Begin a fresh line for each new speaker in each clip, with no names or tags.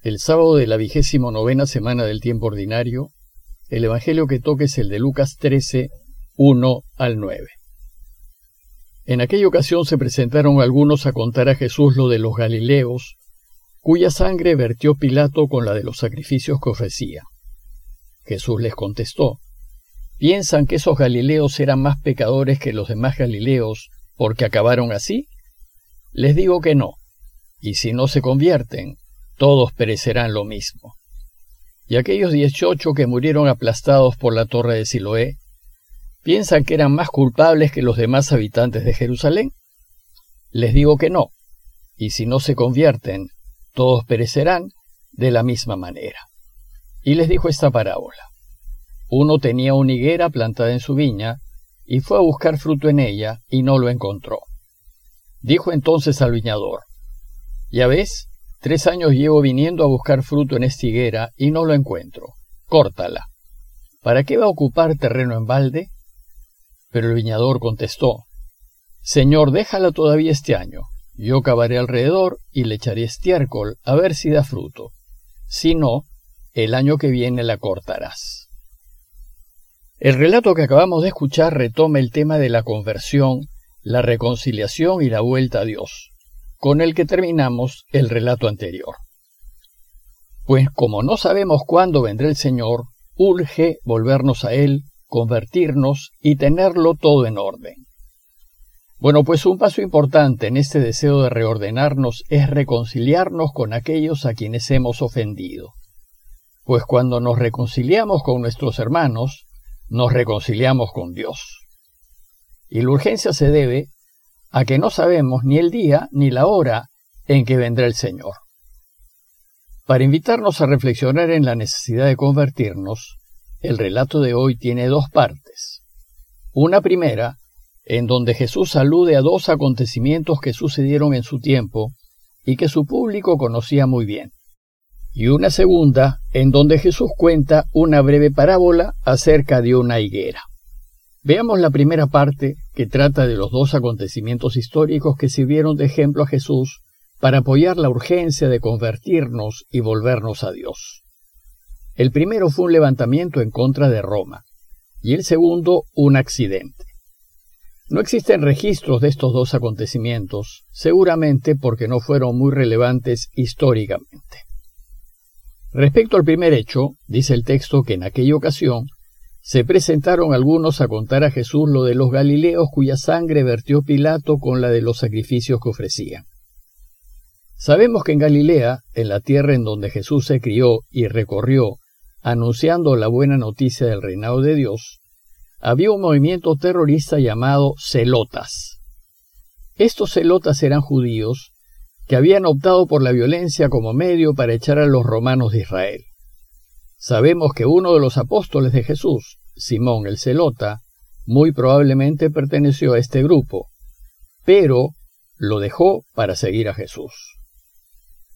El sábado de la vigésimo novena semana del tiempo ordinario, el Evangelio que toque es el de Lucas 13, 1 al 9. En aquella ocasión se presentaron algunos a contar a Jesús lo de los Galileos, cuya sangre vertió Pilato con la de los sacrificios que ofrecía. Jesús les contestó, ¿Piensan que esos Galileos eran más pecadores que los demás Galileos porque acabaron así? Les digo que no, y si no se convierten, todos perecerán lo mismo. Y aquellos dieciocho que murieron aplastados por la torre de Siloé, ¿piensan que eran más culpables que los demás habitantes de Jerusalén? Les digo que no, y si no se convierten, todos perecerán de la misma manera. Y les dijo esta parábola. Uno tenía una higuera plantada en su viña, y fue a buscar fruto en ella, y no lo encontró. Dijo entonces al viñador, Ya ves, Tres años llevo viniendo a buscar fruto en esta higuera y no lo encuentro. Córtala. ¿Para qué va a ocupar terreno en balde? Pero el viñador contestó, Señor, déjala todavía este año. Yo cavaré alrededor y le echaré estiércol a ver si da fruto. Si no, el año que viene la cortarás. El relato que acabamos de escuchar retoma el tema de la conversión, la reconciliación y la vuelta a Dios con el que terminamos el relato anterior. Pues como no sabemos cuándo vendrá el Señor, urge volvernos a Él, convertirnos y tenerlo todo en orden. Bueno, pues un paso importante en este deseo de reordenarnos es reconciliarnos con aquellos a quienes hemos ofendido. Pues cuando nos reconciliamos con nuestros hermanos, nos reconciliamos con Dios. Y la urgencia se debe a que no sabemos ni el día ni la hora en que vendrá el Señor. Para invitarnos a reflexionar en la necesidad de convertirnos, el relato de hoy tiene dos partes. Una primera, en donde Jesús alude a dos acontecimientos que sucedieron en su tiempo y que su público conocía muy bien. Y una segunda, en donde Jesús cuenta una breve parábola acerca de una higuera. Veamos la primera parte que trata de los dos acontecimientos históricos que sirvieron de ejemplo a Jesús para apoyar la urgencia de convertirnos y volvernos a Dios. El primero fue un levantamiento en contra de Roma y el segundo un accidente. No existen registros de estos dos acontecimientos, seguramente porque no fueron muy relevantes históricamente. Respecto al primer hecho, dice el texto que en aquella ocasión se presentaron algunos a contar a Jesús lo de los Galileos cuya sangre vertió Pilato con la de los sacrificios que ofrecían. Sabemos que en Galilea, en la tierra en donde Jesús se crió y recorrió, anunciando la buena noticia del reinado de Dios, había un movimiento terrorista llamado celotas. Estos celotas eran judíos que habían optado por la violencia como medio para echar a los romanos de Israel. Sabemos que uno de los apóstoles de Jesús, Simón el Celota, muy probablemente perteneció a este grupo, pero lo dejó para seguir a Jesús.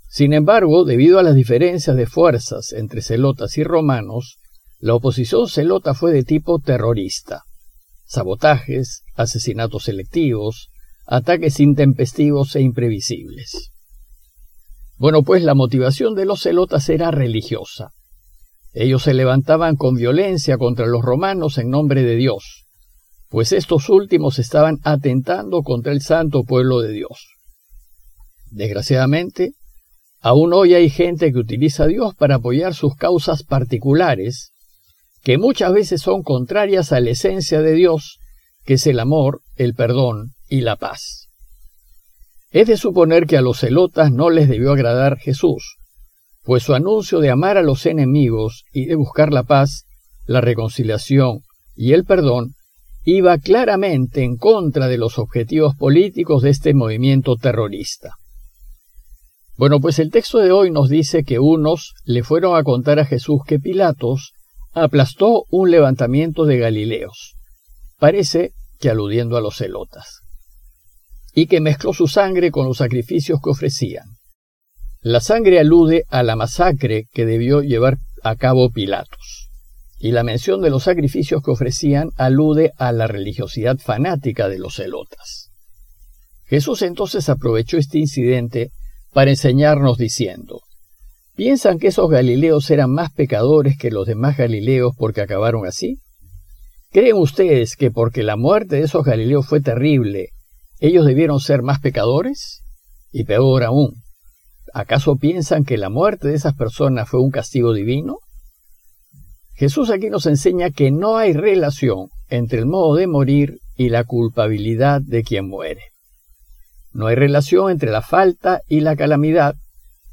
Sin embargo, debido a las diferencias de fuerzas entre celotas y romanos, la oposición celota fue de tipo terrorista. Sabotajes, asesinatos selectivos, ataques intempestivos e imprevisibles. Bueno, pues la motivación de los celotas era religiosa. Ellos se levantaban con violencia contra los romanos en nombre de Dios, pues estos últimos estaban atentando contra el santo pueblo de Dios. Desgraciadamente, aún hoy hay gente que utiliza a Dios para apoyar sus causas particulares, que muchas veces son contrarias a la esencia de Dios, que es el amor, el perdón y la paz. Es de suponer que a los celotas no les debió agradar Jesús, pues su anuncio de amar a los enemigos y de buscar la paz, la reconciliación y el perdón iba claramente en contra de los objetivos políticos de este movimiento terrorista. Bueno, pues el texto de hoy nos dice que unos le fueron a contar a Jesús que Pilatos aplastó un levantamiento de Galileos, parece que aludiendo a los celotas, y que mezcló su sangre con los sacrificios que ofrecían. La sangre alude a la masacre que debió llevar a cabo Pilatos, y la mención de los sacrificios que ofrecían alude a la religiosidad fanática de los celotas. Jesús entonces aprovechó este incidente para enseñarnos diciendo, ¿Piensan que esos Galileos eran más pecadores que los demás Galileos porque acabaron así? ¿Creen ustedes que porque la muerte de esos Galileos fue terrible, ellos debieron ser más pecadores? Y peor aún, ¿acaso piensan que la muerte de esas personas fue un castigo divino? Jesús aquí nos enseña que no hay relación entre el modo de morir y la culpabilidad de quien muere. No hay relación entre la falta y la calamidad,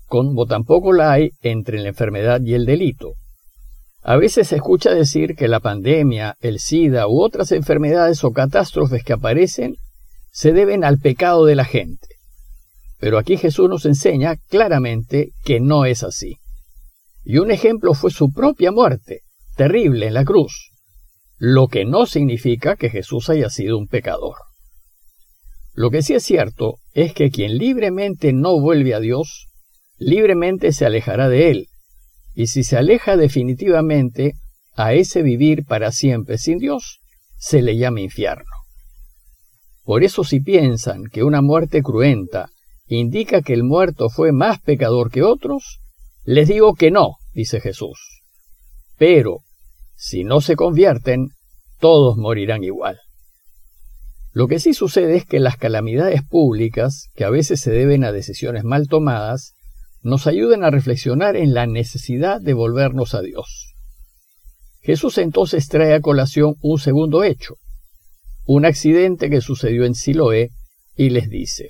como tampoco la hay entre la enfermedad y el delito. A veces se escucha decir que la pandemia, el SIDA u otras enfermedades o catástrofes que aparecen se deben al pecado de la gente. Pero aquí Jesús nos enseña claramente que no es así. Y un ejemplo fue su propia muerte, terrible en la cruz, lo que no significa que Jesús haya sido un pecador. Lo que sí es cierto es que quien libremente no vuelve a Dios, libremente se alejará de Él, y si se aleja definitivamente, a ese vivir para siempre sin Dios, se le llama infierno. Por eso si piensan que una muerte cruenta indica que el muerto fue más pecador que otros, les digo que no, dice Jesús. Pero, si no se convierten, todos morirán igual. Lo que sí sucede es que las calamidades públicas, que a veces se deben a decisiones mal tomadas, nos ayudan a reflexionar en la necesidad de volvernos a Dios. Jesús entonces trae a colación un segundo hecho, un accidente que sucedió en Siloé, y les dice,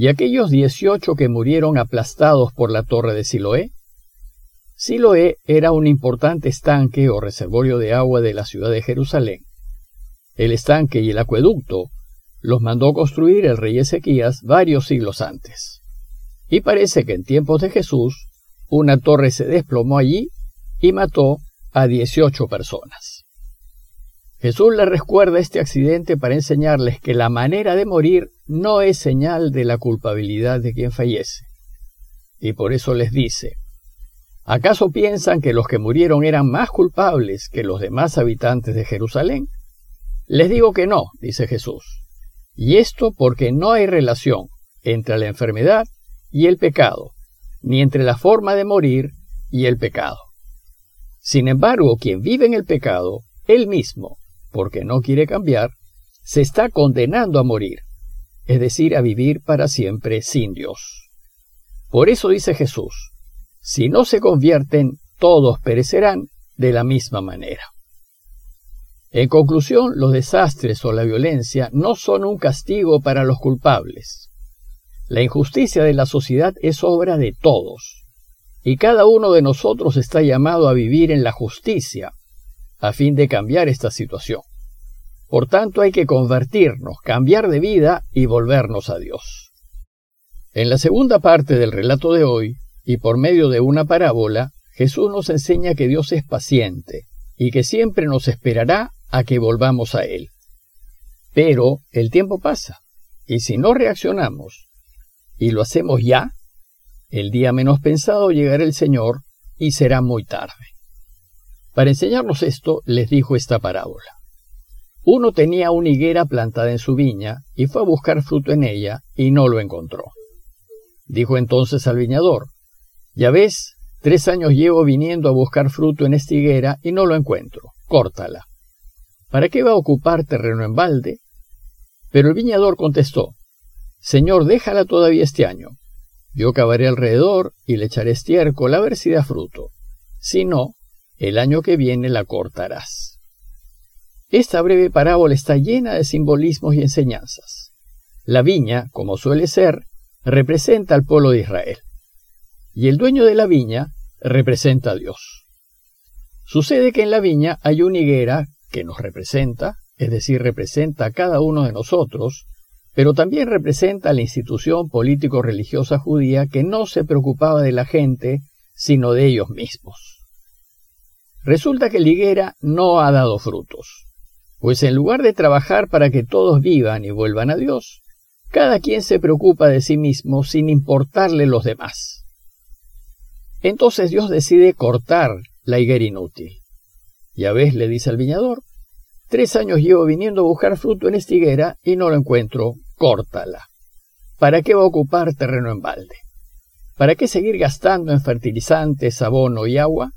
¿y aquellos dieciocho que murieron aplastados por la torre de Siloé? Siloé era un importante estanque o reservorio de agua de la ciudad de Jerusalén. El estanque y el acueducto los mandó construir el rey Ezequías varios siglos antes. Y parece que en tiempos de Jesús, una torre se desplomó allí y mató a dieciocho personas. Jesús les recuerda este accidente para enseñarles que la manera de morir no es señal de la culpabilidad de quien fallece. Y por eso les dice, ¿acaso piensan que los que murieron eran más culpables que los demás habitantes de Jerusalén? Les digo que no, dice Jesús. Y esto porque no hay relación entre la enfermedad y el pecado, ni entre la forma de morir y el pecado. Sin embargo, quien vive en el pecado, él mismo, porque no quiere cambiar, se está condenando a morir, es decir, a vivir para siempre sin Dios. Por eso dice Jesús, si no se convierten, todos perecerán de la misma manera. En conclusión, los desastres o la violencia no son un castigo para los culpables. La injusticia de la sociedad es obra de todos, y cada uno de nosotros está llamado a vivir en la justicia, a fin de cambiar esta situación. Por tanto, hay que convertirnos, cambiar de vida y volvernos a Dios. En la segunda parte del relato de hoy, y por medio de una parábola, Jesús nos enseña que Dios es paciente y que siempre nos esperará a que volvamos a Él. Pero el tiempo pasa, y si no reaccionamos y lo hacemos ya, el día menos pensado llegará el Señor y será muy tarde. Para enseñarnos esto, les dijo esta parábola. Uno tenía una higuera plantada en su viña y fue a buscar fruto en ella y no lo encontró. Dijo entonces al viñador, Ya ves, tres años llevo viniendo a buscar fruto en esta higuera y no lo encuentro, córtala. ¿Para qué va a ocupar terreno en balde? Pero el viñador contestó, Señor, déjala todavía este año. Yo cavaré alrededor y le echaré estiércol a ver si da fruto. Si no, el año que viene la cortarás. Esta breve parábola está llena de simbolismos y enseñanzas. La viña, como suele ser, representa al pueblo de Israel. Y el dueño de la viña representa a Dios. Sucede que en la viña hay una higuera que nos representa, es decir, representa a cada uno de nosotros, pero también representa a la institución político-religiosa judía que no se preocupaba de la gente, sino de ellos mismos. Resulta que la higuera no ha dado frutos, pues en lugar de trabajar para que todos vivan y vuelvan a Dios, cada quien se preocupa de sí mismo sin importarle los demás. Entonces Dios decide cortar la higuera inútil. Ya ves, le dice al viñador, tres años llevo viniendo a buscar fruto en esta higuera y no lo encuentro, córtala. ¿Para qué va a ocupar terreno en balde? ¿Para qué seguir gastando en fertilizantes, abono y agua?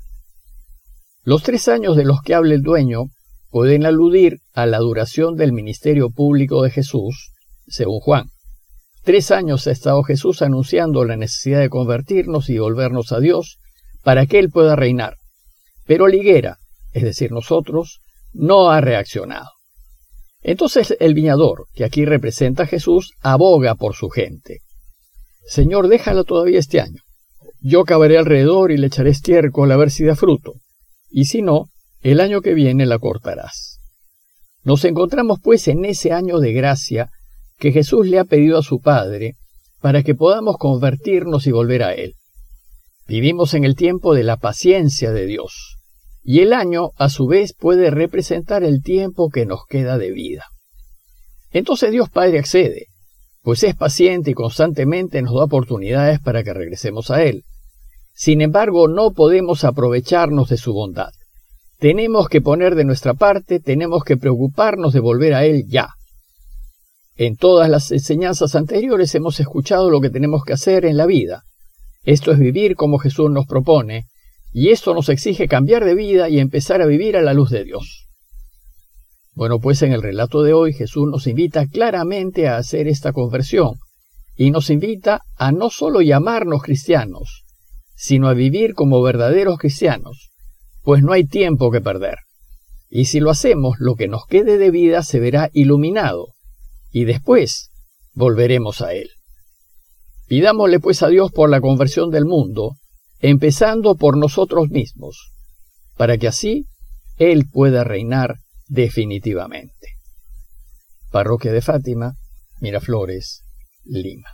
Los tres años de los que habla el dueño pueden aludir a la duración del ministerio público de Jesús, según Juan. Tres años ha estado Jesús anunciando la necesidad de convertirnos y volvernos a Dios para que Él pueda reinar. Pero la higuera, es decir, nosotros, no ha reaccionado. Entonces el viñador, que aquí representa a Jesús, aboga por su gente. Señor, déjala todavía este año. Yo cavaré alrededor y le echaré estiércol a ver si da fruto. Y si no, el año que viene la cortarás. Nos encontramos pues en ese año de gracia que Jesús le ha pedido a su Padre para que podamos convertirnos y volver a Él. Vivimos en el tiempo de la paciencia de Dios, y el año a su vez puede representar el tiempo que nos queda de vida. Entonces Dios Padre accede, pues es paciente y constantemente nos da oportunidades para que regresemos a Él. Sin embargo, no podemos aprovecharnos de su bondad. Tenemos que poner de nuestra parte, tenemos que preocuparnos de volver a Él ya. En todas las enseñanzas anteriores hemos escuchado lo que tenemos que hacer en la vida. Esto es vivir como Jesús nos propone, y esto nos exige cambiar de vida y empezar a vivir a la luz de Dios. Bueno, pues en el relato de hoy Jesús nos invita claramente a hacer esta conversión, y nos invita a no solo llamarnos cristianos, sino a vivir como verdaderos cristianos, pues no hay tiempo que perder. Y si lo hacemos, lo que nos quede de vida se verá iluminado, y después volveremos a Él. Pidámosle pues a Dios por la conversión del mundo, empezando por nosotros mismos, para que así Él pueda reinar definitivamente. Parroquia de Fátima, Miraflores, Lima.